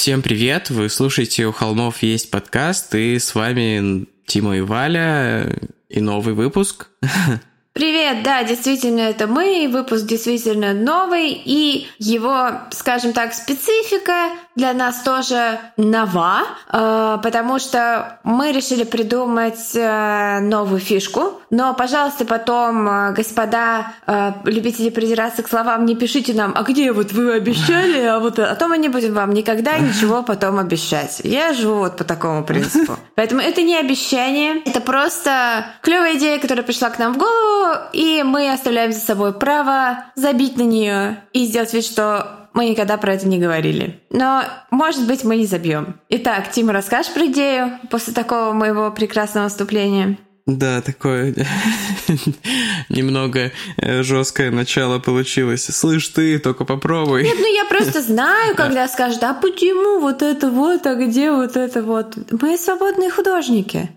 Всем привет! Вы слушаете «У холмов есть подкаст» и с вами Тима и Валя и новый выпуск. Привет, да, действительно, это мы, выпуск действительно новый, и его, скажем так, специфика для нас тоже нова, э, потому что мы решили придумать э, новую фишку. Но, пожалуйста, потом, э, господа любители придираться к словам, не пишите нам, а где вот вы обещали, а вот а то мы не будем вам никогда ничего потом обещать. Я живу вот по такому принципу. Поэтому это не обещание, это просто клевая идея, которая пришла к нам в голову, и мы оставляем за собой право забить на нее и сделать вид, что мы никогда про это не говорили. Но, может быть, мы не забьем. Итак, Тима, расскажешь про идею после такого моего прекрасного выступления? Да, такое немного э, жесткое начало получилось. Слышь ты, только попробуй. Нет, ну я просто знаю, когда скажут, а почему вот это вот, а где вот это вот? Мы свободные художники.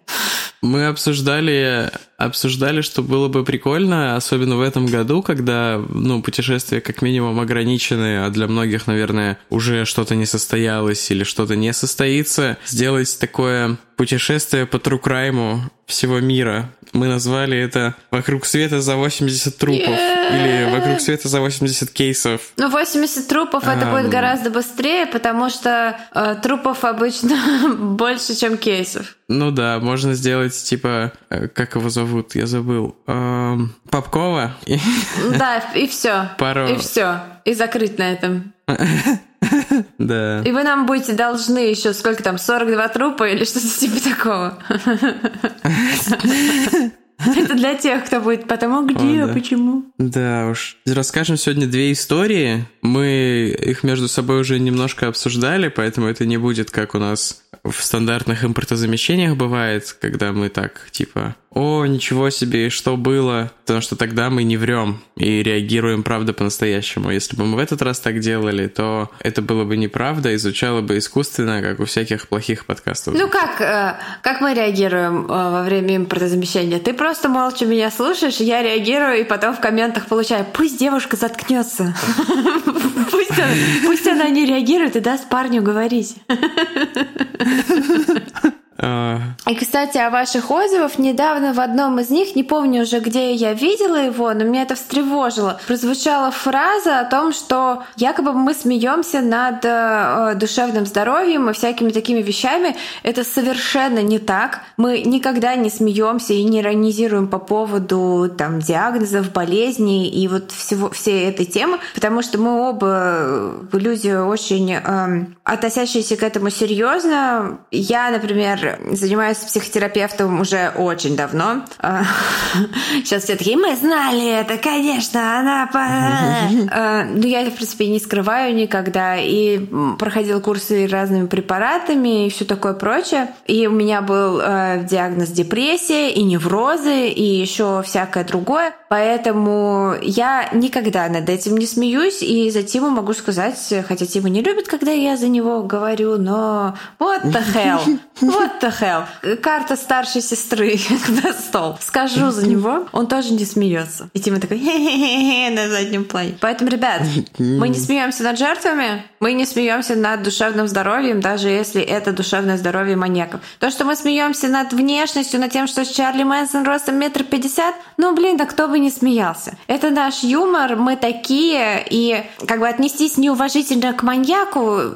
Мы обсуждали, обсуждали, что было бы прикольно, особенно в этом году, когда, ну, путешествия как минимум ограничены, а для многих, наверное, уже что-то не состоялось или что-то не состоится, сделать такое путешествие по трукрайму всего мира. Мы назвали это «Вокруг света за 80 трупов» или «Вокруг света за 80 кейсов». Ну, 80 трупов это будет гораздо быстрее, потому что э, трупов обычно больше, чем кейсов. Ну да, можно сделать типа, э, как его зовут, я забыл, эм, Попкова. Да, и все. Пару... И все. И закрыть на этом. Да. И вы нам будете должны еще сколько там, 42 трупа или что-то типа такого. Это для тех, кто будет потому где, О, да. почему. Да уж. Расскажем сегодня две истории. Мы их между собой уже немножко обсуждали, поэтому это не будет как у нас в стандартных импортозамещениях бывает, когда мы так, типа, о, ничего себе, что было, потому что тогда мы не врем и реагируем, правда, по-настоящему. Если бы мы в этот раз так делали, то это было бы неправда и звучало бы искусственно, как у всяких плохих подкастов. Ну как, э, как мы реагируем э, во время импортозамещения? Ты просто молча меня слушаешь, я реагирую, и потом в комментах получаю, пусть девушка заткнется. Пусть она не реагирует и даст парню говорить. И, кстати, о ваших отзывах. Недавно в одном из них, не помню уже, где я видела его, но меня это встревожило, прозвучала фраза о том, что якобы мы смеемся над э, душевным здоровьем и всякими такими вещами. Это совершенно не так. Мы никогда не смеемся и не иронизируем по поводу там, диагнозов, болезней и вот всего, всей этой темы, потому что мы оба э, люди очень э, относящиеся к этому серьезно. Я, например, занимаюсь психотерапевтом уже очень давно. А, сейчас все такие, мы знали это, конечно, она... А, ну, я, в принципе, не скрываю никогда. И проходил курсы разными препаратами и все такое прочее. И у меня был э, диагноз депрессия и неврозы, и еще всякое другое. Поэтому я никогда над этим не смеюсь, и за Тиму могу сказать, хотя Тима не любит, когда я за него говорю, но what the hell, what the hell. Карта старшей сестры на стол. Скажу за него, он тоже не смеется. И Тима такой хе-хе-хе на заднем плане. Поэтому, ребят, мы не смеемся над жертвами, мы не смеемся над душевным здоровьем, даже если это душевное здоровье маньяков. То, что мы смеемся над внешностью, над тем, что Чарли Мэнсон ростом метр пятьдесят, ну, блин, да кто бы не смеялся. Это наш юмор, мы такие, и как бы отнестись неуважительно к маньяку, э,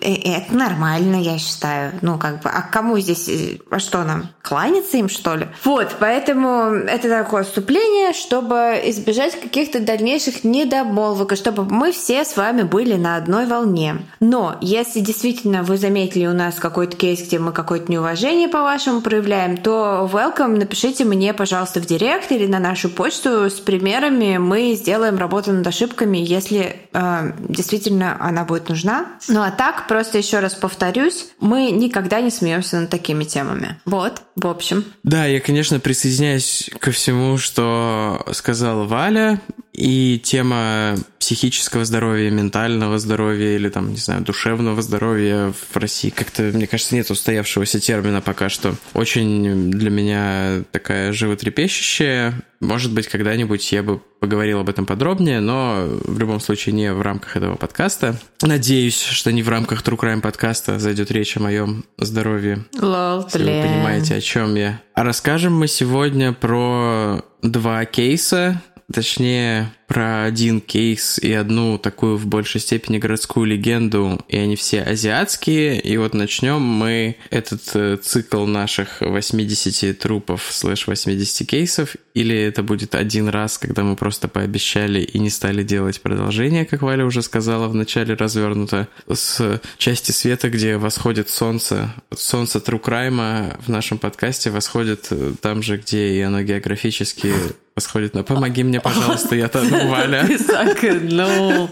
э, это нормально, я считаю. Ну, как бы, а кому здесь, э, а что нам, кланяться им, что ли? Вот, поэтому это такое вступление, чтобы избежать каких-то дальнейших недомолвок, и чтобы мы все с вами были на одной волне. Но если действительно вы заметили у нас какой-то кейс, где мы какое-то неуважение по-вашему проявляем, то welcome, напишите мне, пожалуйста, в директ или на нашу почту, с примерами мы сделаем работу над ошибками, если э, действительно она будет нужна. Ну а так, просто еще раз повторюсь, мы никогда не смеемся над такими темами. Вот, в общем. Да, я, конечно, присоединяюсь ко всему, что сказала Валя. И тема психического здоровья, ментального здоровья или там, не знаю, душевного здоровья в России. Как-то, мне кажется, нет устоявшегося термина пока что. Очень для меня такая животрепещущая. Может быть, когда-нибудь я бы поговорил об этом подробнее, но в любом случае не в рамках этого подкаста. Надеюсь, что не в рамках True Crime подкаста зайдет речь о моем здоровье. Лол, Если вы понимаете, о чем я. А расскажем мы сегодня про два кейса, точнее, про один кейс и одну такую в большей степени городскую легенду, и они все азиатские. И вот начнем мы этот э, цикл наших 80 трупов слэш 80 кейсов, или это будет один раз, когда мы просто пообещали и не стали делать продолжение, как Валя уже сказала в начале развернуто, с части света, где восходит солнце. Солнце Crime в нашем подкасте восходит э, там же, где и оно географически восходит. Но помоги мне, пожалуйста, я там Валя. Ты загнул.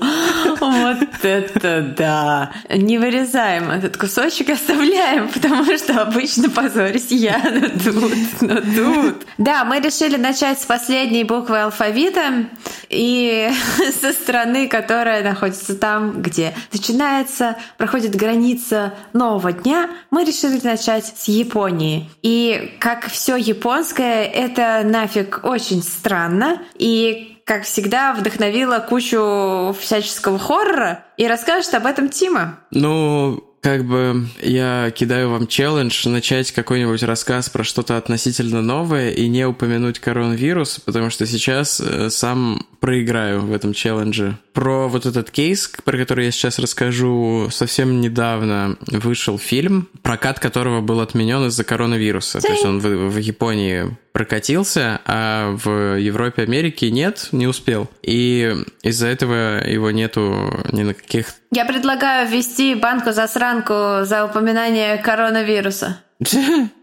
Вот это да. Не вырезаем этот кусочек, оставляем, потому что обычно позорюсь я, но тут, но тут. Да, мы решили начать с последней буквы алфавита и со страны, которая находится там, где начинается, проходит граница нового дня, мы решили начать с Японии. И как все японское, это нафиг очень странно. И как всегда, вдохновила кучу всяческого хоррора. И расскажет об этом Тима. Ну, как бы я кидаю вам челлендж начать какой-нибудь рассказ про что-то относительно новое и не упомянуть коронавирус, потому что сейчас э, сам проиграю в этом челлендже. Про вот этот кейс, про который я сейчас расскажу, совсем недавно вышел фильм, прокат которого был отменен из-за коронавируса. То есть он в, в Японии прокатился, а в Европе, Америке нет, не успел. И из-за этого его нету ни на каких... Я предлагаю ввести банку-засранку за упоминание коронавируса.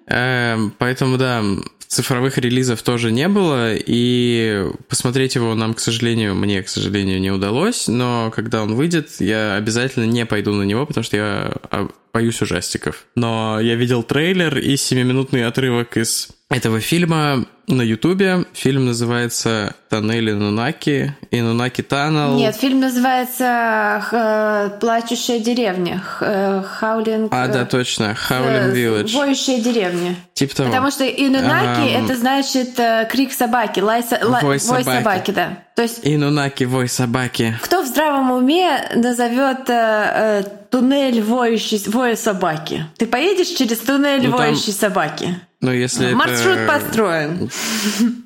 Эм, поэтому, да, цифровых релизов тоже не было, и посмотреть его нам, к сожалению, мне, к сожалению, не удалось, но когда он выйдет, я обязательно не пойду на него, потому что я а, боюсь ужастиков. Но я видел трейлер и 7-минутный отрывок из этого фильма на Ютубе. Фильм называется «Тоннели Нунаки» и «Нунаки Таннел». Нет, фильм называется э, «Плачущая деревня». «Хаулинг...» А, да, точно. «Хаулинг Village». «Воющая деревня». Типа того. Потому что «Инунаки» um, это значит э, крик собаки, лай, со... вой, вой собаки. собаки, да. То есть... «Инунаки, вой собаки». Кто в здравом уме назовет э, э, туннель воющей, воя собаки? Ты поедешь через туннель ну, воющей там... собаки? Ну, если Маршрут это... построен.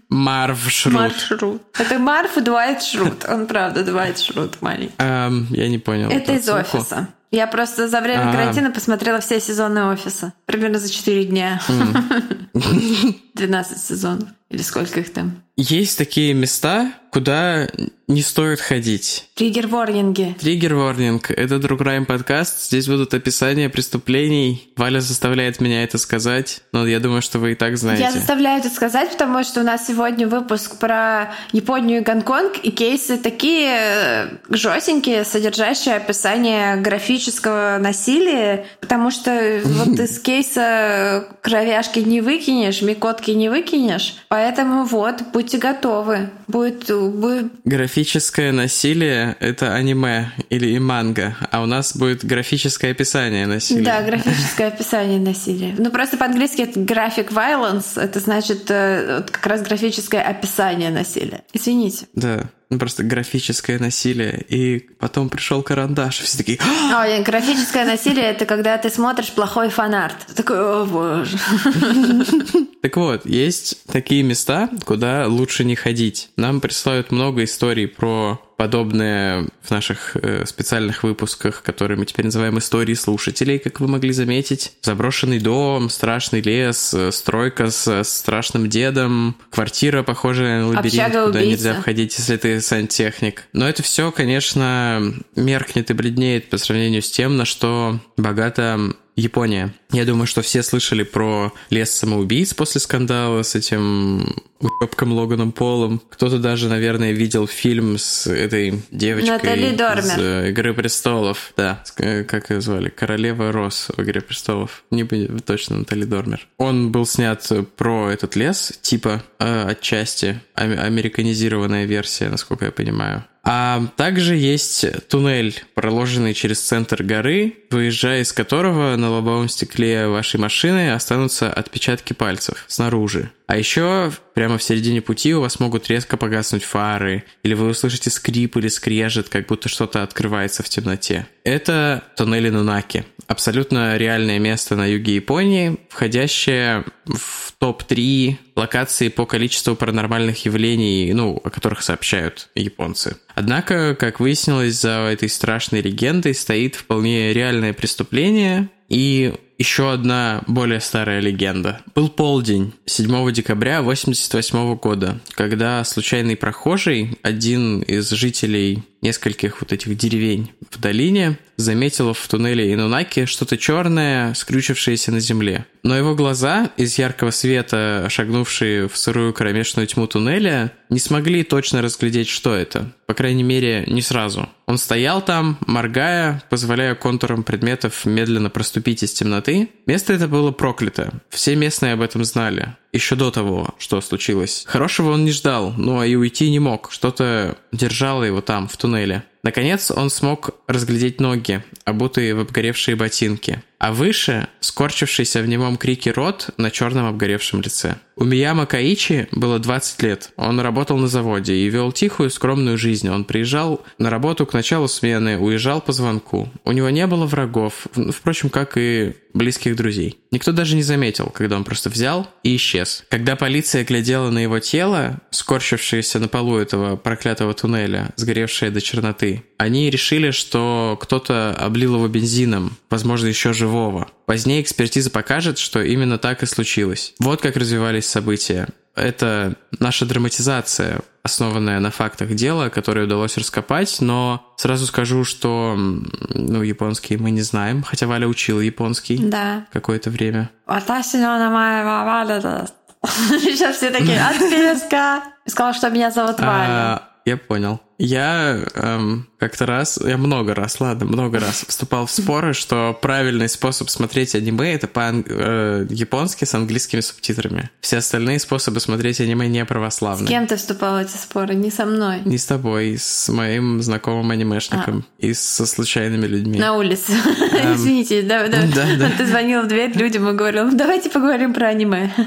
Маршрут. Маршрут. Это Марф Дуайт Шрут. Он, правда, Дуайт Шрут маленький. Um, я не понял. Это из отсылку. офиса. Я просто за время А-а-а. карантина посмотрела все сезоны офиса. Примерно за 4 дня. Mm. 12 сезонов. Или сколько их там? Есть такие места, куда не стоит ходить. Триггер-ворнинги. Триггер-ворнинг. Это True Crime подкаст. Здесь будут описания преступлений. Валя заставляет меня это сказать, но я думаю, что вы и так знаете. Я заставляю это сказать, потому что у нас сегодня выпуск про Японию и Гонконг, и кейсы такие э, жестенькие, содержащие описание графического насилия, потому что вот из кейса кровяшки не выкинешь, микотки не выкинешь, поэтому вот, будьте готовы. Будет, будет... Графическое насилие — это аниме или и манга, а у нас будет графическое описание насилия. Да, графическое описание насилия. Ну, просто по-английски это graphic violence, это значит э, как раз графическое описание насилия. Извините. Да, ну, просто графическое насилие, и потом пришел карандаш, и все такие... О, графическое насилие — это когда ты смотришь плохой фанарт. Такой, о боже. Так вот, есть такие места, куда лучше не ходить. Нам присылают много историй про подобное в наших э, специальных выпусках, которые мы теперь называем истории слушателей, как вы могли заметить. Заброшенный дом, страшный лес, э, стройка с страшным дедом, квартира, похожая на лабиринт, куда нельзя входить, если ты сантехник. Но это все, конечно, меркнет и бледнеет по сравнению с тем, на что богата Япония. Я думаю, что все слышали про лес самоубийц после скандала с этим уебком Логаном Полом. Кто-то даже, наверное, видел фильм с этой девочкой Натали Дормер. из э, «Игры престолов». Да, э, как ее звали? Королева Рос в «Игре престолов». Не точно Натали Дормер. Он был снят про этот лес, типа э, отчасти американизированная версия, насколько я понимаю. А также есть туннель, проложенный через центр горы, выезжая из которого на лобовом стекле вашей машины останутся отпечатки пальцев снаружи. А еще прямо в середине пути у вас могут резко погаснуть фары, или вы услышите скрип или скрежет, как будто что-то открывается в темноте. Это туннели Нунаки. Абсолютно реальное место на юге Японии, входящее в топ-3 локаций по количеству паранормальных явлений, ну, о которых сообщают японцы. Однако, как выяснилось, за этой страшной легендой стоит вполне реальное преступление, и еще одна более старая легенда. Был полдень 7 декабря 1988 года, когда случайный прохожий, один из жителей нескольких вот этих деревень в долине, заметил в туннеле Инунаки что-то черное, скрючившееся на земле. Но его глаза, из яркого света, шагнувшие в сырую кромешную тьму туннеля, не смогли точно разглядеть, что это. По крайней мере, не сразу. Он стоял там, моргая, позволяя контурам предметов медленно проступить из темноты. Место это было проклято. Все местные об этом знали. Еще до того, что случилось. Хорошего он не ждал, но и уйти не мог. Что-то держало его там, в туннеле. Наконец он смог разглядеть ноги, обутые в обгоревшие ботинки, а выше — скорчившийся в немом крике рот на черном обгоревшем лице. У Мияма Каичи было 20 лет. Он работал на заводе и вел тихую, скромную жизнь. Он приезжал на работу к началу смены, уезжал по звонку. У него не было врагов, впрочем, как и близких друзей. Никто даже не заметил, когда он просто взял и исчез. Когда полиция глядела на его тело, скорчившееся на полу этого проклятого туннеля, сгоревшее до черноты, они решили, что кто-то облил его бензином, возможно, еще живого. Позднее экспертиза покажет, что именно так и случилось. Вот как развивались события. Это наша драматизация, основанная на фактах дела, которое удалось раскопать, но сразу скажу, что ну, японский мы не знаем, хотя Валя учила японский да. какое-то время. Сейчас все такие, отписка. Сказала, что меня зовут Валя. Я понял. Я эм, как-то раз, я много раз, ладно, много раз вступал в споры, что правильный способ смотреть аниме это по-японски э, с английскими субтитрами. Все остальные способы смотреть аниме не православные. С кем ты вступал в эти споры? Не со мной. Не с тобой, с моим знакомым анимешником а. и со случайными людьми. На улице. Эм, Извините, да, да. да, да. ты звонил в дверь людям и говорил, давайте поговорим про аниме.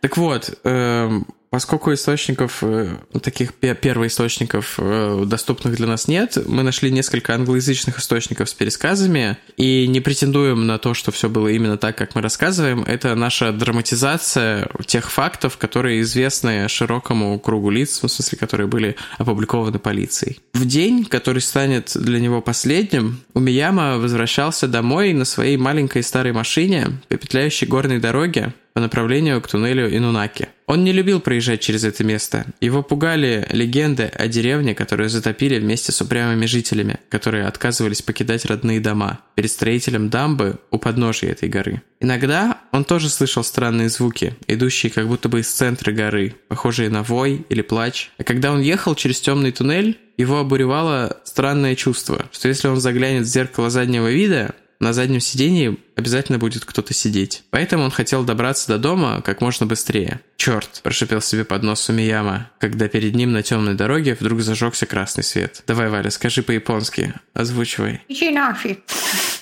Так вот, эм, Поскольку источников, э, таких первоисточников, э, доступных для нас нет, мы нашли несколько англоязычных источников с пересказами и не претендуем на то, что все было именно так, как мы рассказываем. Это наша драматизация тех фактов, которые известны широкому кругу лиц, в смысле, которые были опубликованы полицией. В день, который станет для него последним, Умияма возвращался домой на своей маленькой старой машине по петляющей горной дороге, по направлению к туннелю Инунаки. Он не любил проезжать через это место. Его пугали легенды о деревне, которую затопили вместе с упрямыми жителями, которые отказывались покидать родные дома перед строителем дамбы у подножия этой горы. Иногда он тоже слышал странные звуки, идущие как будто бы из центра горы, похожие на вой или плач. А когда он ехал через темный туннель, его обуревало странное чувство, что если он заглянет в зеркало заднего вида, на заднем сидении обязательно будет кто-то сидеть. Поэтому он хотел добраться до дома как можно быстрее. «Черт!» – прошипел себе под нос Сумияма, когда перед ним на темной дороге вдруг зажегся красный свет. «Давай, Валя, скажи по-японски. Озвучивай». Иди нафиг.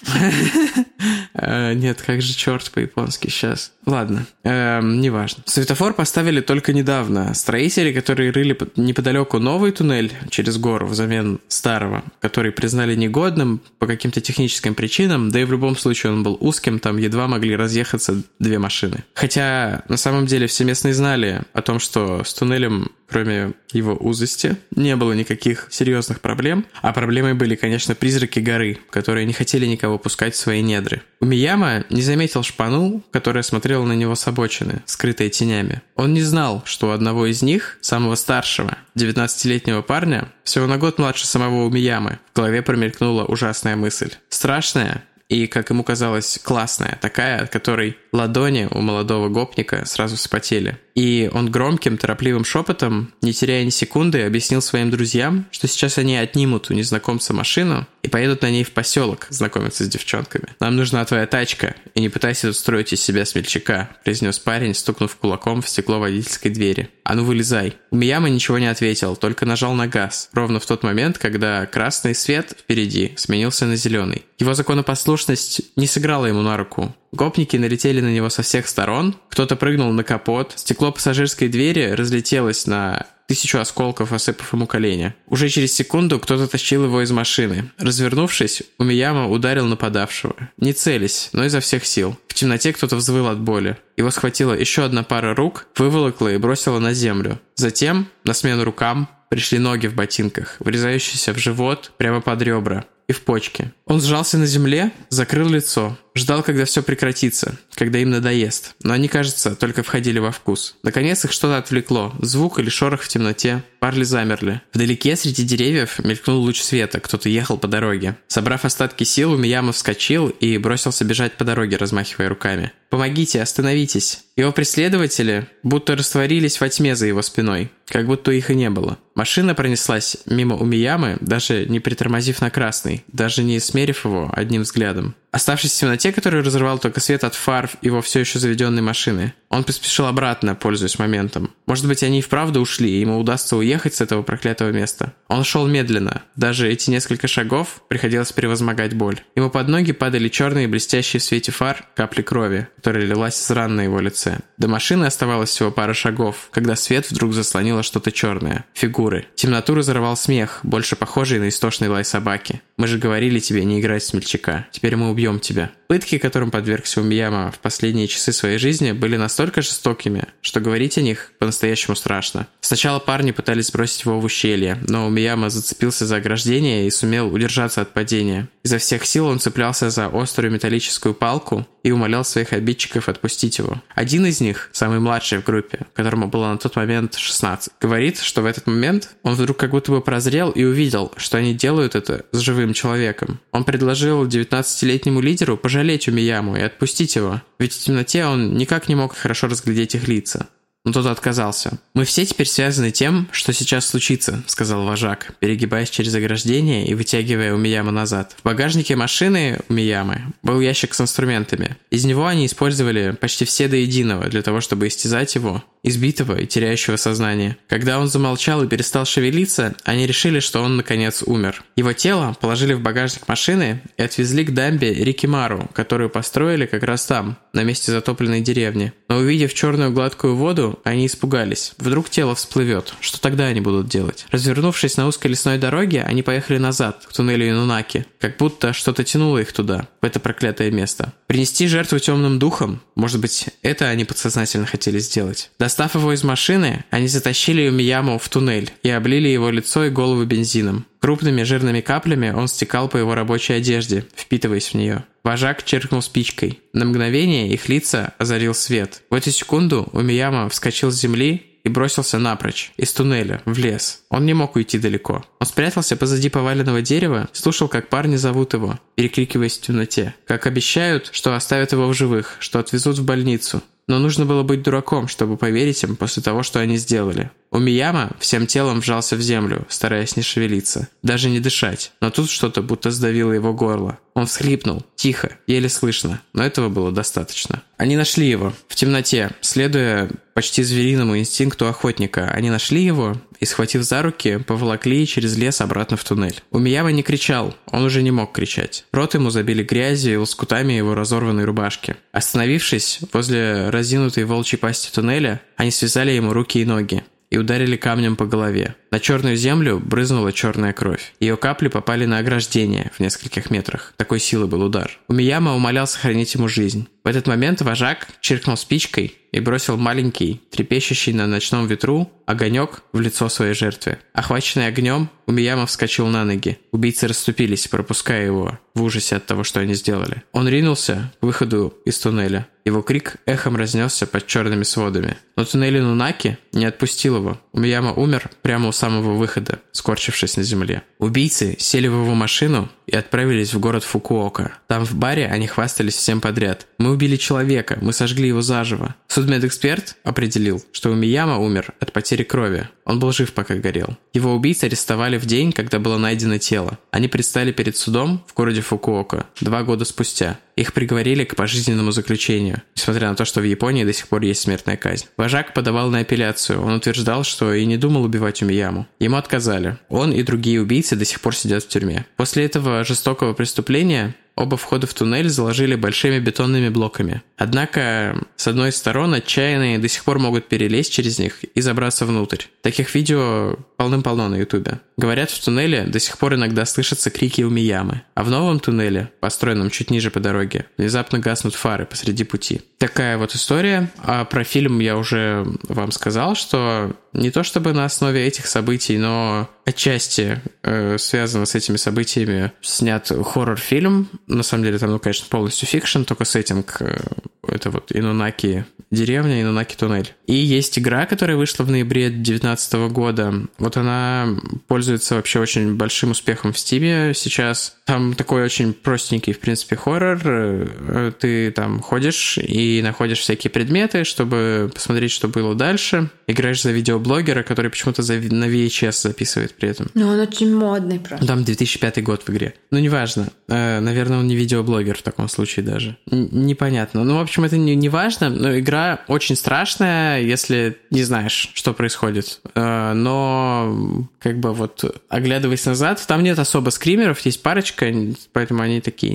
Э, нет, как же черт по-японски сейчас. Ладно, эм, неважно. Светофор поставили только недавно. Строители, которые рыли неподалеку новый туннель через гору взамен старого, который признали негодным по каким-то техническим причинам, да и в любом случае он был узким, там едва могли разъехаться две машины. Хотя на самом деле все местные знали о том, что с туннелем кроме его узости, не было никаких серьезных проблем. А проблемой были, конечно, призраки горы, которые не хотели никого пускать в свои недры. Умияма не заметил шпану, которая смотрела на него с обочины, скрытая тенями. Он не знал, что у одного из них, самого старшего, 19-летнего парня, всего на год младше самого Умиямы, в голове промелькнула ужасная мысль. Страшная, и, как ему казалось, классная, такая, от которой ладони у молодого гопника сразу вспотели. И он громким, торопливым шепотом, не теряя ни секунды, объяснил своим друзьям, что сейчас они отнимут у незнакомца машину и поедут на ней в поселок знакомиться с девчонками. Нам нужна твоя тачка, и не пытайся тут строить из себя смельчака», произнес парень, стукнув кулаком в стекло водительской двери. «А ну вылезай». Умияма ничего не ответил, только нажал на газ, ровно в тот момент, когда красный свет впереди сменился на зеленый. Его законопослушность не сыграла ему на руку. Гопники налетели на него со всех сторон, кто-то прыгнул на капот, стекло пассажирской двери разлетелось на тысячу осколков, осыпав ему колени. Уже через секунду кто-то тащил его из машины. Развернувшись, Умияма ударил нападавшего. Не целясь, но изо всех сил. В темноте кто-то взвыл от боли. Его схватила еще одна пара рук, выволокла и бросила на землю. Затем, на смену рукам, пришли ноги в ботинках, врезающиеся в живот прямо под ребра и в почки. Он сжался на земле, закрыл лицо, ждал, когда все прекратится, когда им надоест. Но они, кажется, только входили во вкус. Наконец их что-то отвлекло. Звук или шорох в темноте. Парли замерли. Вдалеке среди деревьев мелькнул луч света, кто-то ехал по дороге. Собрав остатки сил, Умияма вскочил и бросился бежать по дороге, размахивая руками. «Помогите, остановитесь!» Его преследователи будто растворились во тьме за его спиной, как будто их и не было. Машина пронеслась мимо Умиямы, даже не притормозив на красный, даже не смерив его одним взглядом. Оставшись в темноте, который разрывал только свет от фар его все еще заведенной машины, он поспешил обратно, пользуясь моментом. Может быть, они и вправду ушли, и ему удастся уехать с этого проклятого места. Он шел медленно. Даже эти несколько шагов приходилось превозмогать боль. Ему под ноги падали черные, блестящие в свете фар капли крови, которая лилась из ран на его лице. До машины оставалось всего пара шагов, когда свет вдруг заслонило что-то черное. Фигуры. Темноту разорвал смех, больше похожий на истошный лай собаки. Мы же говорили тебе не играть в смельчака. Теперь мы убьем тебя. Пытки, которым подвергся Умияма в последние часы своей жизни, были настолько жестокими, что говорить о них по-настоящему страшно. Сначала парни пытались сбросить его в ущелье, но Умияма зацепился за ограждение и сумел удержаться от падения. Изо всех сил он цеплялся за острую металлическую палку и умолял своих обидчиков отпустить его. Один из них, самый младший в группе, которому было на тот момент 16, говорит, что в этот момент он вдруг как будто бы прозрел и увидел, что они делают это с живым человеком. Он предложил 19-летнему лидеру пожалеть Умияму и отпустить его, ведь в темноте он никак не мог хорошо разглядеть их лица но тот отказался. «Мы все теперь связаны тем, что сейчас случится», — сказал вожак, перегибаясь через ограждение и вытягивая Умияма назад. В багажнике машины Умиямы был ящик с инструментами. Из него они использовали почти все до единого для того, чтобы истязать его, избитого и теряющего сознание. Когда он замолчал и перестал шевелиться, они решили, что он наконец умер. Его тело положили в багажник машины и отвезли к дамбе Рикимару, которую построили как раз там, на месте затопленной деревни. Но увидев черную гладкую воду, они испугались. Вдруг тело всплывет. Что тогда они будут делать? Развернувшись на узкой лесной дороге, они поехали назад, к туннелю Инунаки. Как будто что-то тянуло их туда, в это проклятое место. Принести жертву темным духом? Может быть, это они подсознательно хотели сделать. Достав его из машины, они затащили Юмияму в туннель и облили его лицо и голову бензином. Крупными жирными каплями он стекал по его рабочей одежде, впитываясь в нее. Вожак черкнул спичкой. На мгновение их лица озарил свет. В эту секунду Умияма вскочил с земли и бросился напрочь, из туннеля, в лес. Он не мог уйти далеко. Он спрятался позади поваленного дерева, слушал, как парни зовут его, перекрикиваясь в темноте. Как обещают, что оставят его в живых, что отвезут в больницу. Но нужно было быть дураком, чтобы поверить им после того, что они сделали. Умияма всем телом вжался в землю, стараясь не шевелиться, даже не дышать. Но тут что-то будто сдавило его горло. Он всхлипнул, тихо, еле слышно, но этого было достаточно. Они нашли его в темноте, следуя почти звериному инстинкту охотника. Они нашли его и, схватив за руки, поволокли через лес обратно в туннель. Умияма не кричал, он уже не мог кричать. Рот ему забили грязью и лоскутами его разорванной рубашки. Остановившись возле разинутой волчьей пасти туннеля, они связали ему руки и ноги и ударили камнем по голове. На черную землю брызнула черная кровь. Ее капли попали на ограждение в нескольких метрах. Такой силы был удар. Умияма умолял сохранить ему жизнь. В этот момент вожак чиркнул спичкой и бросил маленький, трепещущий на ночном ветру, огонек в лицо своей жертве. Охваченный огнем, Умияма вскочил на ноги. Убийцы расступились, пропуская его, в ужасе от того, что они сделали. Он ринулся к выходу из туннеля. Его крик эхом разнесся под черными сводами. Но туннель Нунаки не отпустил его. Умияма умер прямо у самого выхода, скорчившись на земле. Убийцы сели в его машину и отправились в город Фукуока. Там в баре они хвастались всем подряд. «Мы убили человека, мы сожгли его заживо». Судмедэксперт определил, что Умияма умер от потери крови, Он был жив, пока горел. Его убийцы арестовали в день, когда было найдено тело. Они предстали перед судом в городе Фукуока два года спустя. Их приговорили к пожизненному заключению, несмотря на то, что в Японии до сих пор есть смертная казнь. Вожак подавал на апелляцию. Он утверждал, что и не думал убивать Умияму. Ему отказали. Он и другие убийцы до сих пор сидят в тюрьме. После этого жестокого преступления Оба входа в туннель заложили большими бетонными блоками. Однако, с одной стороны, отчаянные до сих пор могут перелезть через них и забраться внутрь. Таких видео полным-полно на ютубе. Говорят, в туннеле до сих пор иногда слышатся крики Умиямы, а в новом туннеле, построенном чуть ниже по дороге, внезапно гаснут фары посреди пути. Такая вот история. А про фильм я уже вам сказал, что не то чтобы на основе этих событий, но отчасти э, связано с этими событиями снят хоррор-фильм. На самом деле там, ну, конечно, полностью fiction, только сеттинг э, это вот Инунаки деревня, Инунаки туннель. И есть игра, которая вышла в ноябре 2019 года. Вот она пользуется вообще очень большим успехом в Стиме сейчас. Там такой очень простенький, в принципе, хоррор. Э, ты там ходишь и находишь всякие предметы, чтобы посмотреть, что было дальше. Играешь за видеоблогера, который почему-то за, на VHS записывает при этом. Ну, он очень модный просто. Там 2005 год в игре. Ну, неважно. Э, наверное, он не видеоблогер в таком случае даже. Н- непонятно. Ну, в общем, это не, не важно, но игра очень страшная, если не знаешь, что происходит. Э, но, как бы вот, оглядываясь назад, там нет особо скримеров, есть парочка, поэтому они такие,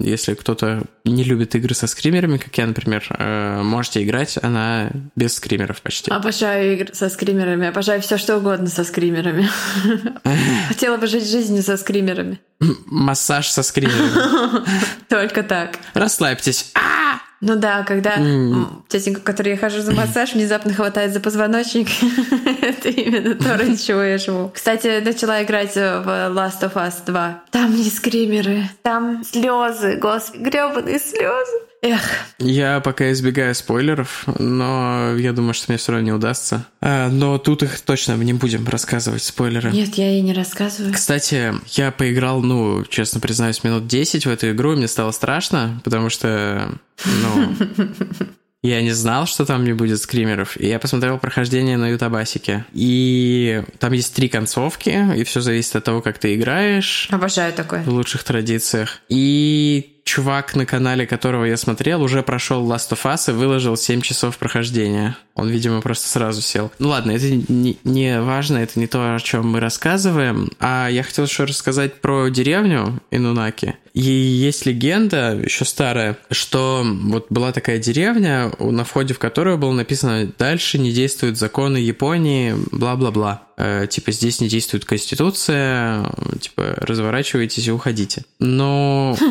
если кто-то не любит игры со скримерами, как я, например, э, можете играть, она без скримеров почти. Обожаю игры со скримерами, обожаю все что угодно со скримерами. Хотела бы жить жизнью со скримерами. Массаж со скримерами. Только так. Расслабьтесь. А! Ну да, когда mm. тетенька, которой я хожу за массаж, внезапно хватает за позвоночник. Это именно то, ради чего я живу. Кстати, начала играть в Last of Us 2. Там не скримеры, там слезы, господи, гребаные слезы. Эх. Я пока избегаю спойлеров, но я думаю, что мне все равно не удастся. А, но тут их точно не будем рассказывать, спойлеры. Нет, я и не рассказываю. Кстати, я поиграл, ну, честно признаюсь, минут 10 в эту игру, и мне стало страшно, потому что, ну, я не знал, что там не будет скримеров, и я посмотрел прохождение на Ютабасике. И там есть три концовки, и все зависит от того, как ты играешь. Обожаю такое. В лучших традициях. И чувак, на канале которого я смотрел, уже прошел Last of Us и выложил 7 часов прохождения. Он, видимо, просто сразу сел. Ну ладно, это не, не важно, это не то, о чем мы рассказываем. А я хотел еще рассказать про деревню Инунаки. И есть легенда, еще старая, что вот была такая деревня, на входе в которую было написано «Дальше не действуют законы Японии, бла-бла-бла». Э, типа здесь не действует конституция, типа разворачивайтесь и уходите. Но...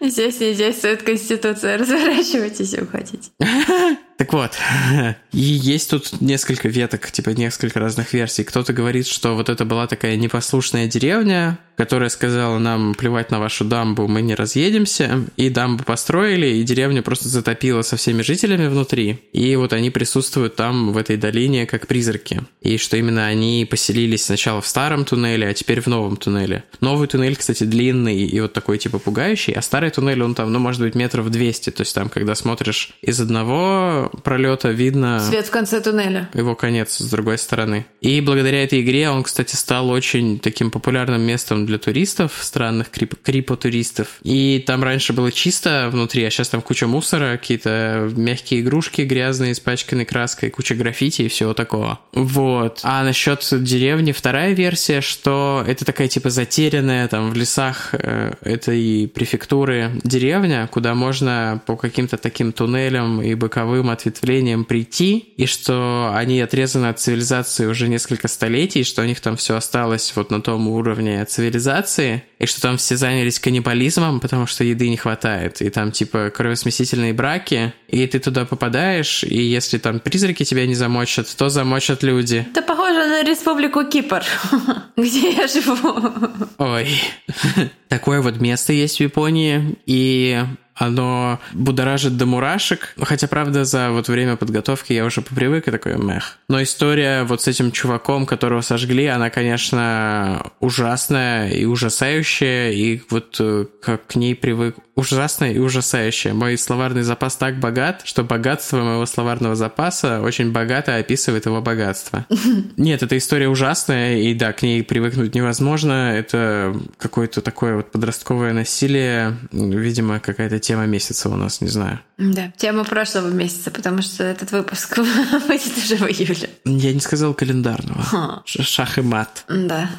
Здесь не действует конституция, разворачивайтесь и уходите. Так вот, и есть тут несколько веток, типа несколько разных версий. Кто-то говорит, что вот это была такая непослушная деревня, которая сказала нам плевать на вашу дамбу, мы не разъедемся. И дамбу построили, и деревню просто затопило со всеми жителями внутри. И вот они присутствуют там, в этой долине, как призраки. И что именно они поселились сначала в старом туннеле, а теперь в новом туннеле. Новый туннель, кстати, длинный и вот такой типа пугающий, а старый туннель, он там, ну, может быть, метров 200. То есть там, когда смотришь из одного пролета, видно... Свет в конце туннеля. Его конец с другой стороны. И благодаря этой игре он, кстати, стал очень таким популярным местом для туристов, странных крип крипотуристов. И там раньше было чисто внутри, а сейчас там куча мусора, какие-то мягкие игрушки грязные, испачканные краской, куча граффити и всего такого. Вот. А насчет деревни вторая версия, что это такая типа затерянная там в лесах э, этой префектуры деревня, куда можно по каким-то таким туннелям и боковым ответвлениям прийти, и что они отрезаны от цивилизации уже несколько столетий, что у них там все осталось вот на том уровне цивилизации, и что там все занялись каннибализмом, потому что еды не хватает, и там типа кровосмесительные браки, и ты туда попадаешь, и если там призраки тебя не замочат, то замочат люди. Это похоже на республику Кипр, где я живу. Ой. Такое вот место есть в Японии, и оно будоражит до мурашек. Хотя, правда, за вот время подготовки я уже попривык и такой мех. Но история вот с этим чуваком, которого сожгли, она, конечно, ужасная и ужасающая, и вот э, как к ней привык ужасная и ужасающая. Мой словарный запас так богат, что богатство моего словарного запаса очень богато описывает его богатство. Нет, эта история ужасная, и да, к ней привыкнуть невозможно. Это какое-то такое вот подростковое насилие, видимо, какая-то тема месяца у нас, не знаю. Да, тема прошлого месяца, потому что этот выпуск выйдет уже в июле. Я не сказал календарного. Шах и мат. Да.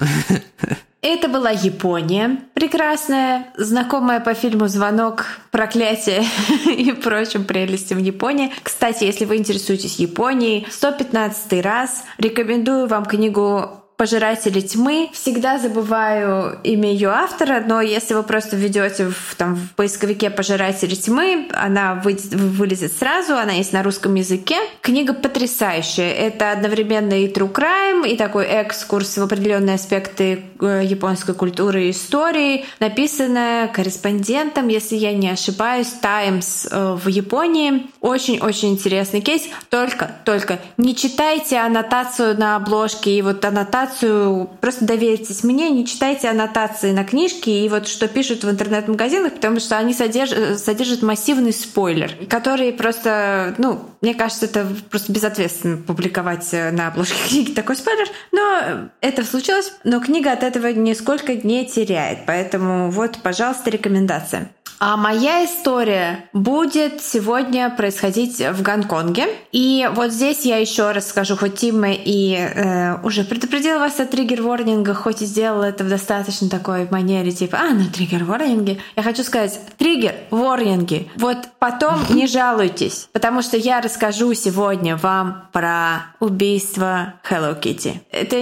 Это была Япония, прекрасная, знакомая по фильму «Звонок», «Проклятие» и прочим прелестям Японии. Кстати, если вы интересуетесь Японией, 115 раз рекомендую вам книгу Пожиратели тьмы. Всегда забываю имя ее автора, но если вы просто введете в, там, в поисковике Пожиратели тьмы, она выйдет, вылезет сразу, она есть на русском языке. Книга потрясающая. Это одновременно и true crime, и такой экскурс в определенные аспекты э, японской культуры и истории, написанная корреспондентом, если я не ошибаюсь, Times э, в Японии. Очень-очень интересный кейс. Только, только не читайте аннотацию на обложке и вот аннотацию аннотацию, просто доверьтесь мне, не читайте аннотации на книжке и вот что пишут в интернет-магазинах, потому что они содержат, содержат массивный спойлер, который просто, ну, мне кажется, это просто безответственно публиковать на обложке книги такой спойлер, но это случилось, но книга от этого нисколько не теряет, поэтому вот, пожалуйста, рекомендация. А моя история будет сегодня происходить в Гонконге. И вот здесь я еще раз скажу, хоть Тима и э, уже предупредила вас о триггер-ворнинга, хоть и сделала это в достаточно такой манере, типа, а, ну триггер-ворнинги. Я хочу сказать, триггер-ворнинги. Вот потом не жалуйтесь, потому что я расскажу сегодня вам про убийство Hello Kitty. Это...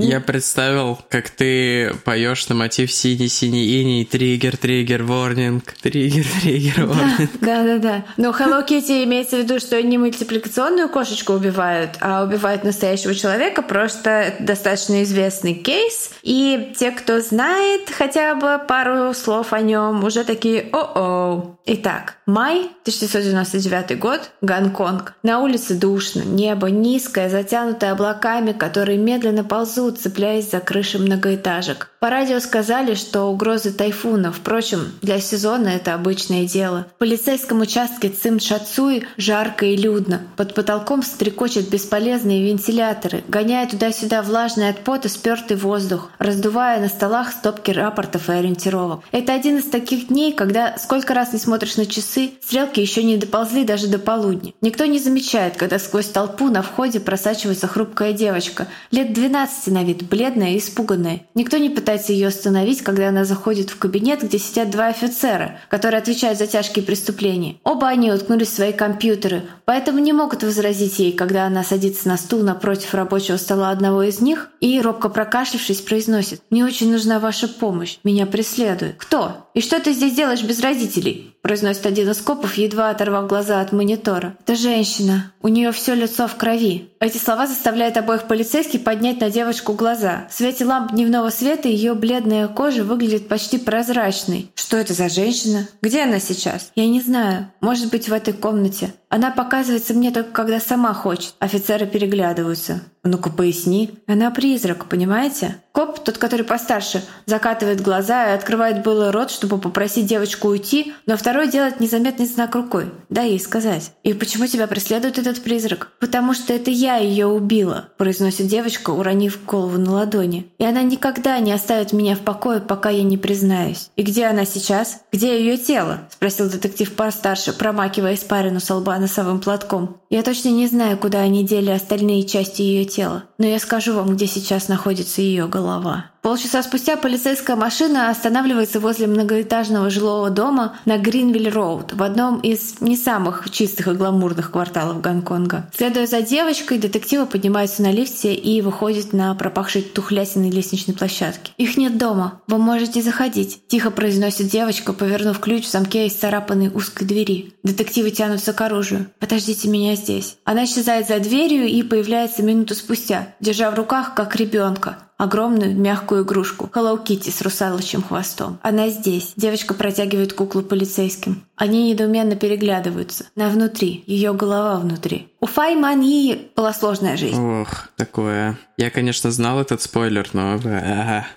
Я представил, как ты поешь на мотив синий-синий иней, триггер, триггер. Триггер. Да, да, да. Но Hello Kitty имеется в виду, что не мультипликационную кошечку убивают, а убивают настоящего человека. Просто достаточно известный кейс. И те, кто знает хотя бы пару слов о нем, уже такие о-о. Итак, май 1999 год, Гонконг. На улице душно, небо низкое, затянутое облаками, которые медленно ползут, цепляясь за крыши многоэтажек. По радио сказали, что угрозы тайфуна. Впрочем, для сезона это обычное дело. В полицейском участке Цим Шацуи жарко и людно. Под потолком стрекочут бесполезные вентиляторы, гоняя туда-сюда влажный от пота спертый воздух, раздувая на столах стопки рапортов и ориентировок. Это один из таких дней, когда сколько раз не смотришь на часы, стрелки еще не доползли даже до полудня. Никто не замечает, когда сквозь толпу на входе просачивается хрупкая девочка, лет 12 на вид, бледная и испуганная. Никто не пытается ее остановить, когда она заходит в кабинет, где сидят два офицера, которые отвечают за тяжкие преступления. Оба они уткнулись в свои компьютеры, поэтому не могут возразить ей, когда она садится на стул напротив рабочего стола одного из них и, робко прокашлившись, произносит «Мне очень нужна ваша помощь. Меня преследуют». «Кто? И что ты здесь делаешь без родителей?» Произносит один из копов, едва оторвав глаза от монитора. «Это женщина. У нее все лицо в крови». Эти слова заставляют обоих полицейских поднять на девочку глаза. В свете ламп дневного света ее бледная кожа выглядит почти прозрачной. Что это за женщина? Где она сейчас? Я не знаю. Может быть, в этой комнате. Она показывается мне только когда сама хочет. Офицеры переглядываются. Ну-ка поясни. Она призрак, понимаете? Коп, тот, который постарше, закатывает глаза и открывает было рот, чтобы попросить девочку уйти, но второй делает незаметный знак рукой. Дай ей сказать. «И почему тебя преследует этот призрак?» «Потому что это я ее убила», — произносит девочка, уронив голову на ладони. «И она никогда не оставит меня в покое, пока я не признаюсь». «И где она сейчас? Где ее тело?» — спросил детектив постарше, промакивая испарину со лба носовым платком. «Я точно не знаю, куда они дели остальные части ее тела, но я скажу вам, где сейчас находится ее голова. Полчаса спустя полицейская машина останавливается возле многоэтажного жилого дома на Гринвилл-Роуд, в одном из не самых чистых и гламурных кварталов Гонконга. Следуя за девочкой, детективы поднимаются на лифте и выходят на пропахшей тухлятиной лестничной площадке. «Их нет дома. Вы можете заходить», — тихо произносит девочка, повернув ключ в замке из царапанной узкой двери. Детективы тянутся к оружию. «Подождите меня здесь». Она исчезает за дверью и появляется минуту спустя, держа в руках, как ребенка, огромную мягкую игрушку Hello Kitty с русалочьим хвостом. Она здесь. Девочка протягивает куклу полицейским. Они недоуменно переглядываются. На внутри, ее голова внутри. У Фай Маньи была сложная жизнь. Ох, такое. Я, конечно, знал этот спойлер, но...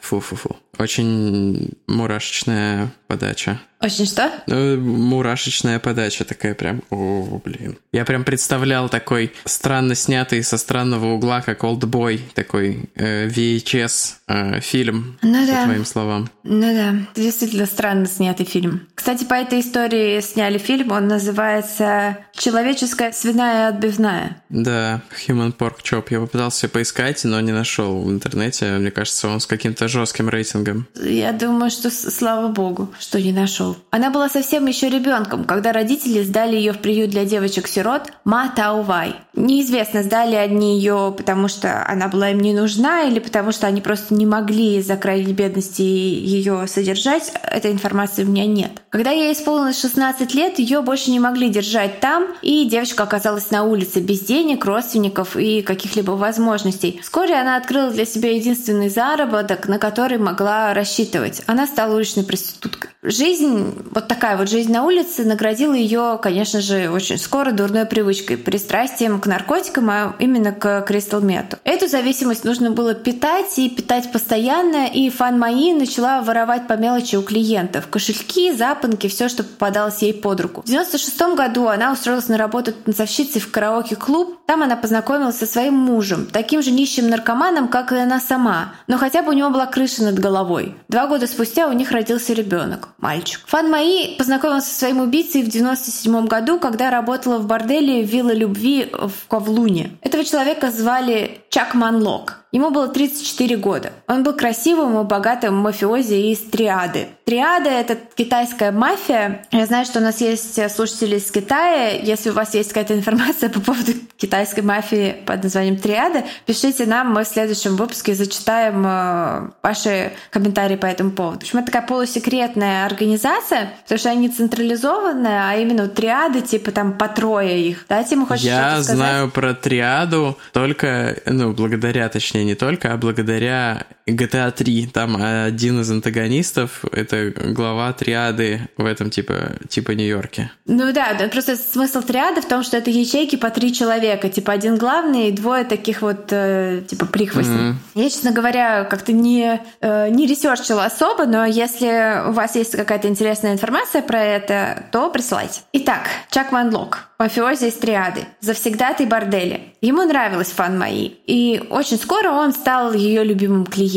Фу-фу-фу. Очень мурашечная подача. Очень что? Ну, мурашечная подача такая прям, о, блин. Я прям представлял такой странно снятый со странного угла, как Oldboy, такой э, VHS э, фильм, ну, по да. твоим словам. Ну да, действительно странно снятый фильм. Кстати, по этой истории сняли фильм, он называется «Человеческая свиная отбивная». Да, Human Pork Chop. Я попытался поискать, но не нашел в интернете. Мне кажется, он с каким-то жестким рейтингом. Я думаю, что слава богу, что не нашел. Она была совсем еще ребенком, когда родители сдали ее в приют для девочек-сирот Ма Таувай. Неизвестно, сдали они ее, потому что она была им не нужна, или потому что они просто не могли из-за крайней бедности ее содержать. Этой информации у меня нет. Когда ей исполнилось 16 лет, ее больше не могли держать там, и девочка оказалась на улице без денег, родственников и каких-либо возможностей. Вскоре она открыла для себя единственный заработок, на который могла рассчитывать. Она стала уличной проституткой. Жизнь, вот такая вот жизнь на улице, наградила ее, конечно же, очень скоро дурной привычкой, пристрастием к наркотикам, а именно к кристалл мету. Эту зависимость нужно было питать и питать постоянно, и Фан Маи начала воровать по мелочи у клиентов. Кошельки, запонки, все, что попадалось ей под руку. В 96 году она устроилась на работу танцовщицей в караоке-клуб. Там она познакомилась со своим мужем, таким же нищим наркоманом, как и она сама. Но хотя бы у него была крыша над головой. Два года спустя у них родился ребенок мальчик. Фан Маи познакомился со своим убийцей в 97 году, когда работала в борделе «Вилла любви» в Ковлуне. Этого человека звали Чак Манлок. Ему было 34 года. Он был красивым и богатым мафиози из Триады. Триада — это китайская мафия. Я знаю, что у нас есть слушатели из Китая. Если у вас есть какая-то информация по поводу китайской мафии под названием Триада, пишите нам, мы в следующем выпуске зачитаем э, ваши комментарии по этому поводу. В общем, это такая полусекретная организация, потому что они централизованная, а именно триады, типа там по трое их. Да, Тима, хочешь Я знаю про триаду только, ну, благодаря, точнее, не только, а благодаря GTA 3. Там один из антагонистов — это глава триады в этом типа, типа Нью-Йорке. Ну да, просто смысл триады в том, что это ячейки по три человека. Типа один главный и двое таких вот, э, типа, прихвостней. Мгм. Я, честно говоря, как-то не, э, не ресерчила особо, но если у вас есть какая-то интересная информация про это, то присылайте. Итак, Чак Ван Лок, мафиози из триады, завсегдатый бордели. Ему нравилась Фан Маи, и очень скоро он стал ее любимым клиентом.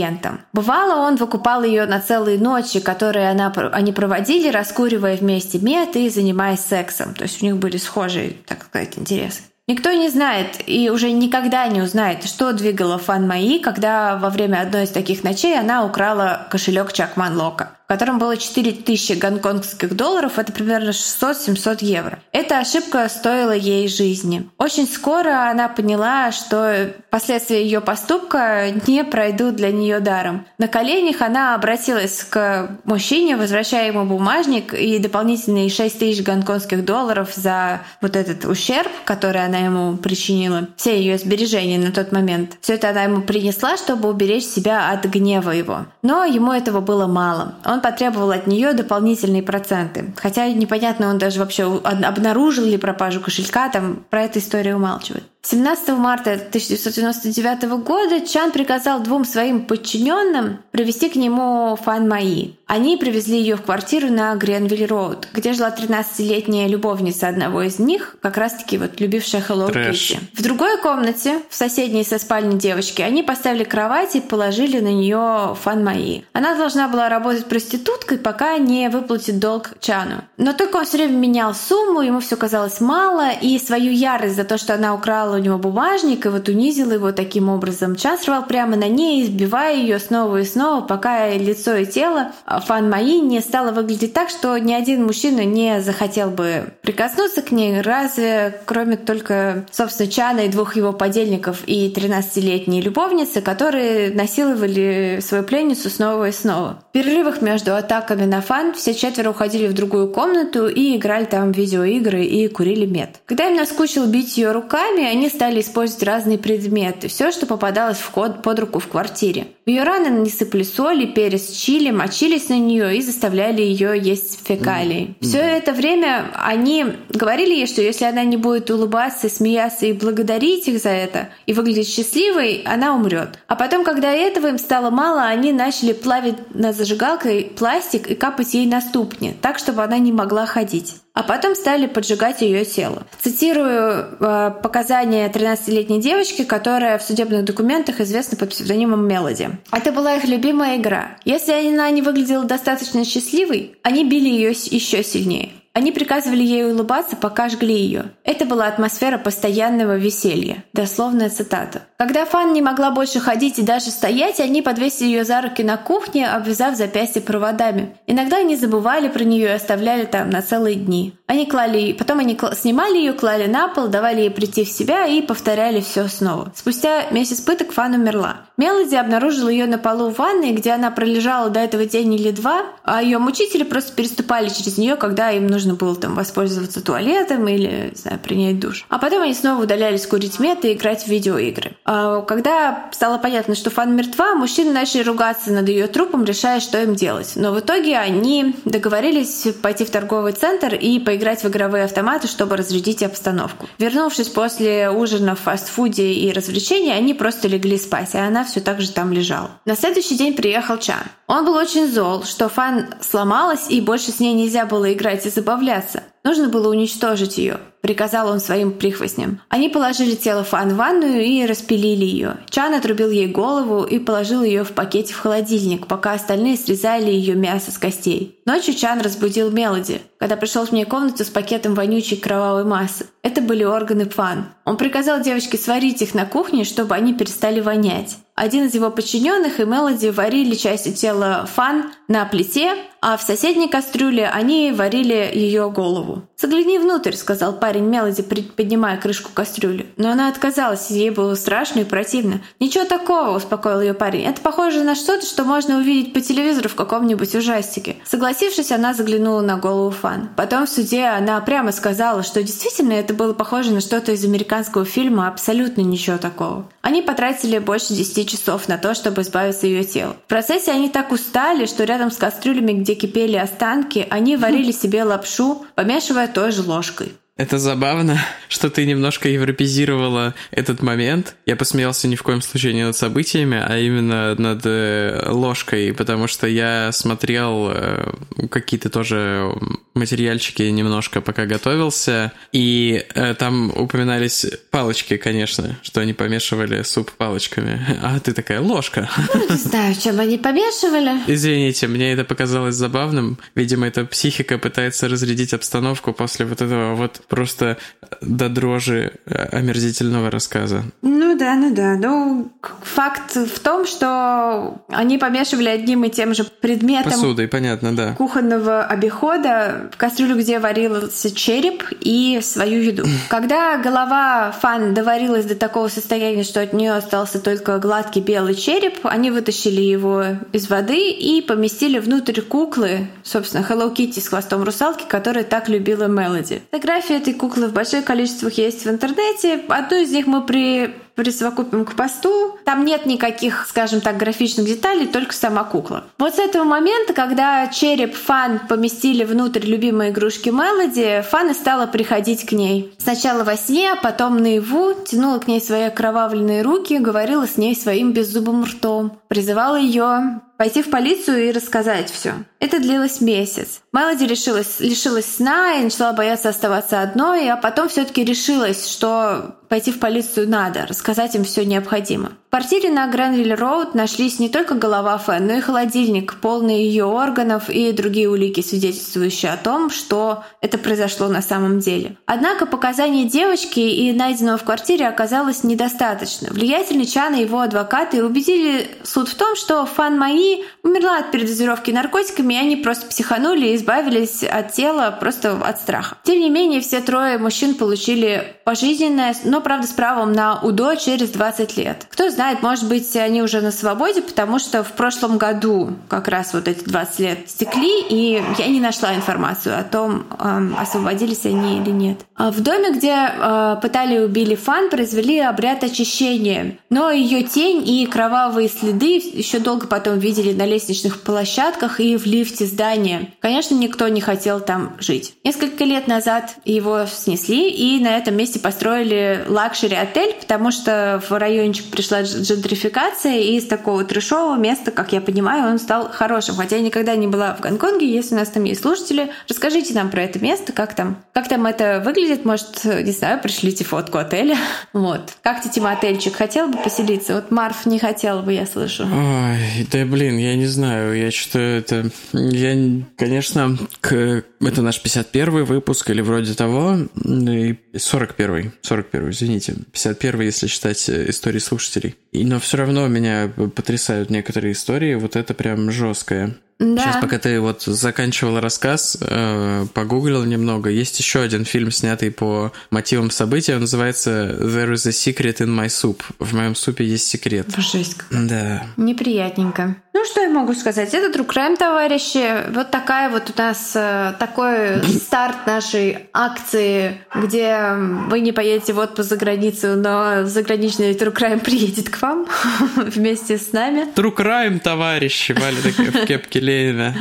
Бывало, он выкупал ее на целые ночи, которые она, они проводили, раскуривая вместе мед и занимаясь сексом. То есть у них были схожие, так сказать, интересы. Никто не знает и уже никогда не узнает, что двигало Фан Маи, когда во время одной из таких ночей она украла кошелек Чак Манлока, в котором было 4000 гонконгских долларов, это примерно 600-700 евро. Эта ошибка стоила ей жизни. Очень скоро она поняла, что последствия ее поступка не пройдут для нее даром. На коленях она обратилась к мужчине, возвращая ему бумажник и дополнительные 6 тысяч гонконгских долларов за вот этот ущерб, который она ему причинила, все ее сбережения на тот момент. Все это она ему принесла, чтобы уберечь себя от гнева его. Но ему этого было мало. Он потребовал от нее дополнительные проценты. Хотя непонятно, он даже вообще обнаружил ли пропажу кошелька, там про эту историю умалчивает. 17 марта 1999 года Чан приказал двум своим подчиненным привести к нему Фан Маи. Они привезли ее в квартиру на Гренвилл-Роуд, где жила 13-летняя любовница одного из них, как раз-таки вот любившая Hello. Kitty. В другой комнате, в соседней со спальней девочки, они поставили кровать и положили на нее Фан Маи. Она должна была работать проституткой, пока не выплатит долг Чану. Но только он все время менял сумму, ему все казалось мало, и свою ярость за то, что она украла у него бумажник и вот унизила его таким образом. Чан срывал прямо на ней, избивая ее снова и снова, пока лицо и тело Фан Маи не стало выглядеть так, что ни один мужчина не захотел бы прикоснуться к ней, разве кроме только, собственно, Чана и двух его подельников и 13-летней любовницы, которые насиловали свою пленницу снова и снова. В перерывах между атаками на Фан все четверо уходили в другую комнату и играли там видеоигры и курили мед. Когда им наскучило бить ее руками, они стали использовать разные предметы, все, что попадалось в ход под руку в квартире. В ее раны нанесыпали соли, перец, чили, мочились на нее и заставляли ее есть фекалии. Mm. Все это время они говорили ей, что если она не будет улыбаться, смеяться и благодарить их за это, и выглядеть счастливой, она умрет. А потом, когда этого им стало мало, они начали плавить на зажигалкой пластик и капать ей на ступни, так, чтобы она не могла ходить а потом стали поджигать ее тело. Цитирую э, показания 13-летней девочки, которая в судебных документах известна под псевдонимом Мелоди. Это была их любимая игра. Если она не выглядела достаточно счастливой, они били ее еще сильнее. Они приказывали ей улыбаться, пока жгли ее. Это была атмосфера постоянного веселья. Дословная цитата. Когда Фан не могла больше ходить и даже стоять, они подвесили ее за руки на кухне, обвязав запястья проводами. Иногда они забывали про нее и оставляли там на целые дни. Они клали, потом они снимали ее, клали на пол, давали ей прийти в себя и повторяли все снова. Спустя месяц пыток Фан умерла. Мелоди обнаружила ее на полу в ванной, где она пролежала до этого день или два, а ее мучители просто переступали через нее, когда им нужно было там воспользоваться туалетом или, не знаю, принять душ. А потом они снова удалялись курить мед и играть в видеоигры. А когда стало понятно, что Фан мертва, мужчины начали ругаться над ее трупом, решая, что им делать. Но в итоге они договорились пойти в торговый центр и поиграть в игровые автоматы, чтобы разрядить обстановку. Вернувшись после ужина в фастфуде и развлечений, они просто легли спать, а она все так же там лежала. На следующий день приехал Чан. Он был очень зол, что Фан сломалась и больше с ней нельзя было играть и забавляться. Нужно было уничтожить ее, приказал он своим прихвостням. Они положили тело Фан в ванную и распилили ее. Чан отрубил ей голову и положил ее в пакете в холодильник, пока остальные срезали ее мясо с костей. Ночью Чан разбудил Мелоди, когда пришел в ней комнату с пакетом вонючей кровавой массы. Это были органы Фан. Он приказал девочке сварить их на кухне, чтобы они перестали вонять. Один из его подчиненных и Мелоди варили части тела Фан на плите, а в соседней кастрюле они варили ее голову. «Загляни внутрь», — сказал парень Мелоди, поднимая крышку кастрюли. Но она отказалась, ей было страшно и противно. «Ничего такого», — успокоил ее парень. «Это похоже на что-то, что можно увидеть по телевизору в каком-нибудь ужастике». Согласившись, она заглянула на голову Фан. Потом в суде она прямо сказала, что действительно это было похоже на что-то из американского фильма, абсолютно ничего такого. Они потратили больше 10 часов на то, чтобы избавиться от ее тела. В процессе они так устали, что рядом с кастрюлями, где кипели останки, они варили себе лапшу, помешивая той же ложкой. Это забавно, что ты немножко европезировала этот момент. Я посмеялся ни в коем случае не над событиями, а именно над э, ложкой, потому что я смотрел э, какие-то тоже материальчики немножко, пока готовился, и э, там упоминались палочки, конечно, что они помешивали суп палочками. А ты такая ложка. Ну, не знаю, чем они помешивали. Извините, мне это показалось забавным. Видимо, эта психика пытается разрядить обстановку после вот этого вот просто до дрожи омерзительного рассказа. Ну да, ну да. Ну, факт в том, что они помешивали одним и тем же предметом Посудой, понятно, да. кухонного обихода в кастрюлю, где варился череп и свою еду. Когда голова Фан доварилась до такого состояния, что от нее остался только гладкий белый череп, они вытащили его из воды и поместили внутрь куклы, собственно, Hello Kitty с хвостом русалки, которую так любила Мелоди. Фотография этой куклы в больших количествах есть в интернете. Одну из них мы при присовокупим к посту. Там нет никаких, скажем так, графичных деталей, только сама кукла. Вот с этого момента, когда череп Фан поместили внутрь любимой игрушки Мелоди, Фан и стала приходить к ней. Сначала во сне, а потом наяву, тянула к ней свои окровавленные руки, говорила с ней своим беззубым ртом, призывала ее пойти в полицию и рассказать все. Это длилось месяц. Мелоди решилась, лишилась сна и начала бояться оставаться одной, а потом все-таки решилась, что пойти в полицию надо, рассказать им все необходимо. В квартире на Гренвилл Роуд нашлись не только голова Фэн, но и холодильник, полный ее органов и другие улики, свидетельствующие о том, что это произошло на самом деле. Однако показаний девочки и найденного в квартире оказалось недостаточно. Влиятельный Чан и его адвокаты убедили суд в том, что Фан Маи умерла от передозировки наркотиками и они просто психанули и избавились от тела просто от страха. Тем не менее, все трое мужчин получили пожизненное, но, правда, с правом на УДО через 20 лет. Кто знает, может быть, они уже на свободе, потому что в прошлом году как раз вот эти 20 лет стекли, и я не нашла информацию о том, эм, освободились они или нет. А в доме, где э, пытали и убили Фан, произвели обряд очищения, но ее тень и кровавые следы еще долго потом видели на лестничных площадках и в лифте здания. Конечно, никто не хотел там жить. Несколько лет назад его снесли, и на этом месте построили лакшери-отель, потому что в райончик пришла джентрификация, и из такого трешового места, как я понимаю, он стал хорошим. Хотя я никогда не была в Гонконге, если у нас там есть слушатели, расскажите нам про это место, как там, как там это выглядит, может, не знаю, пришлите фотку отеля. Вот. Как ты, Тима, отельчик, хотел бы поселиться? Вот Марф не хотел бы, я слышу. Ой, да блин, я не знаю, я что это... Я, конечно, к... это наш 51 выпуск или вроде того, 41 41 извините, 51 если считать э, истории слушателей. И, но все равно меня потрясают некоторые истории, вот это прям жесткое. Да. Сейчас, пока ты вот заканчивал рассказ, э, погуглил немного. Есть еще один фильм, снятый по мотивам событий. Он называется There is a secret in my soup. В моем супе есть секрет. Жесть. Да. Неприятненько. Ну, что я могу сказать? Это True Crime, товарищи. Вот такая вот у нас э, такой старт нашей акции, где вы не поедете в отпуск за границу, но заграничный True Crime приедет к вам вместе с нами. True Crime, товарищи, Валя такая в кепке Ленина.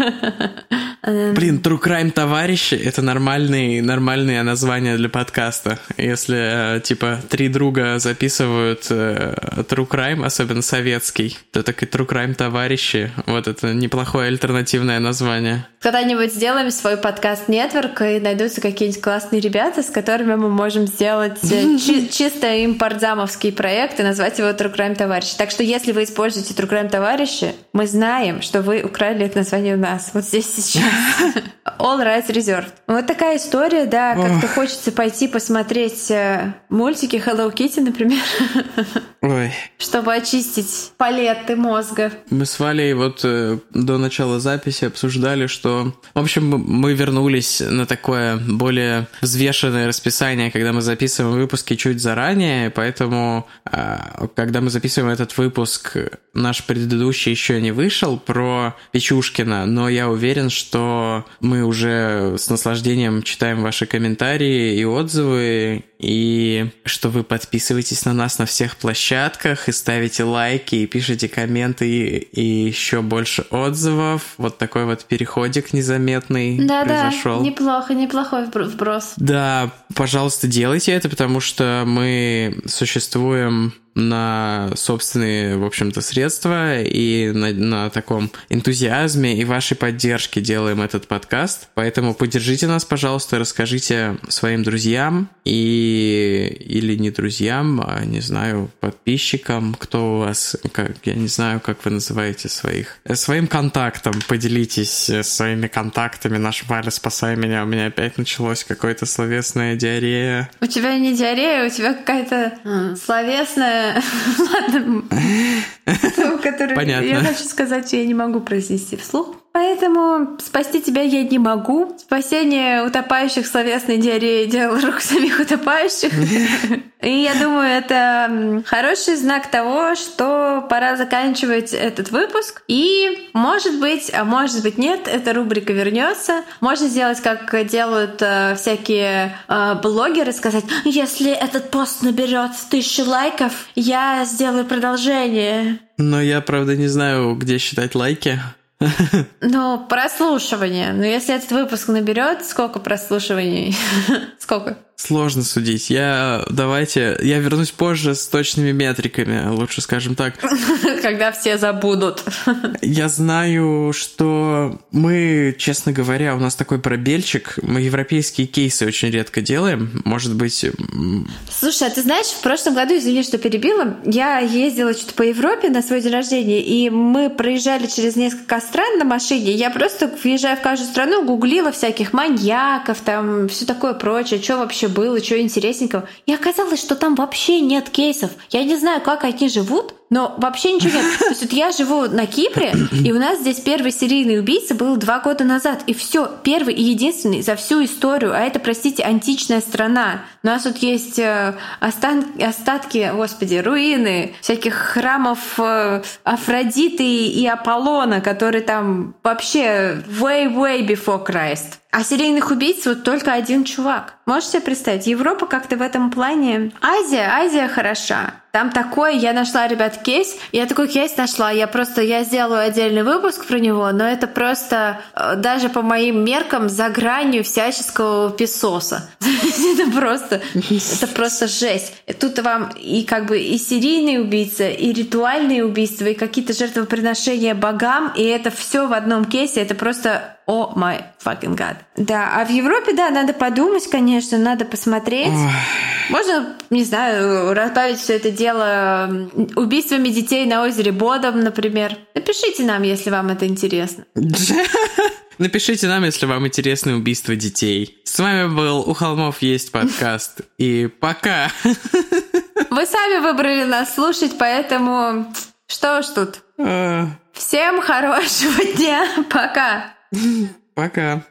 Эм. Блин, True Crime товарищи — это нормальные, нормальные названия для подкаста. Если, э, типа, три друга записывают э, True Crime, особенно советский, то так и True Crime товарищи. Вот это неплохое альтернативное название. Когда-нибудь сделаем свой подкаст-нетворк, и найдутся какие-нибудь классные ребята, с которыми мы можем сделать э, чи- чисто импортзамовский проект и назвать его True Crime товарищи. Так что если вы используете True Crime товарищи, мы знаем, что вы украли название у нас. Вот здесь сейчас. All Rights Reserved. Вот такая история, да, как-то хочется пойти посмотреть э, мультики Hello Kitty, например. Ой. Чтобы очистить палеты мозга. Мы с Валей вот э, до начала записи обсуждали, что... В общем, мы вернулись на такое более взвешенное расписание, когда мы записываем выпуски чуть заранее, поэтому, э, когда мы записываем этот выпуск, наш предыдущий еще не вышел про Печушкина, но я уверен, что мы уже с наслаждением читаем ваши комментарии и отзывы, и что вы подписываетесь на нас на всех площадках и ставите лайки и пишите комменты и, и еще больше отзывов. Вот такой вот переходик незаметный да, произошел. Да, неплохо, неплохой вброс. Да, пожалуйста, делайте это, потому что мы существуем на собственные, в общем-то, средства и на, на таком энтузиазме и вашей поддержке делаем этот подкаст. Поэтому поддержите нас, пожалуйста, расскажите своим друзьям и или не друзьям, а не знаю, подписчикам, кто у вас, как, я не знаю, как вы называете своих, своим контактом, поделитесь своими контактами. Наш Валя, спасай меня, у меня опять началось какое-то словесная диарея. У тебя не диарея, у тебя какая-то словесная Ладно. Который я хочу сказать, я не могу произнести вслух. Поэтому спасти тебя я не могу. Спасение утопающих словесной диареи – дело рук самих утопающих. И я думаю, это хороший знак того, что пора заканчивать этот выпуск. И, может быть, а может быть нет, эта рубрика вернется. Можно сделать, как делают э, всякие э, блогеры, сказать, если этот пост наберет тысячу лайков, я сделаю продолжение. Но я, правда, не знаю, где считать лайки. Ну, прослушивание. Ну, если этот выпуск наберет, сколько прослушиваний? сколько? Сложно судить. Я давайте, я вернусь позже с точными метриками, лучше скажем так. Когда все забудут. Я знаю, что мы, честно говоря, у нас такой пробельчик. Мы европейские кейсы очень редко делаем. Может быть... Слушай, а ты знаешь, в прошлом году, извини, что перебила, я ездила что-то по Европе на свой день рождения, и мы проезжали через несколько стран на машине. Я просто, въезжая в каждую страну, гуглила всяких маньяков, там, все такое прочее, что вообще вообще было, что интересненького. И оказалось, что там вообще нет кейсов. Я не знаю, как они живут, но вообще ничего нет. То есть вот я живу на Кипре, и у нас здесь первый серийный убийца был два года назад. И все, первый и единственный за всю историю. А это, простите, античная страна. У нас тут есть э, остан... остатки, господи, руины всяких храмов э, Афродиты и Аполлона, которые там вообще way-way before Christ. А серийных убийц вот только один чувак. Можете себе представить? Европа как-то в этом плане... Азия, Азия хороша. Там такое, я нашла, ребят, кейс. Я такой кейс нашла. Я просто, я сделаю отдельный выпуск про него, но это просто э, даже по моим меркам за гранью всяческого песоса. это просто, это просто жесть. Тут вам и как бы и серийные убийцы, и ритуальные убийства, и какие-то жертвоприношения богам, и это все в одном кейсе. Это просто о май fucking god. Да, а в Европе, да, надо подумать, конечно, надо посмотреть. Можно, не знаю, разбавить все это дело убийствами детей на озере Бодом, например. Напишите нам, если вам это интересно. Напишите нам, если вам интересны убийства детей. С вами был «У холмов есть подкаст». И пока! Вы сами выбрали нас слушать, поэтому что ж тут. А. Всем хорошего дня. Пока. Пока.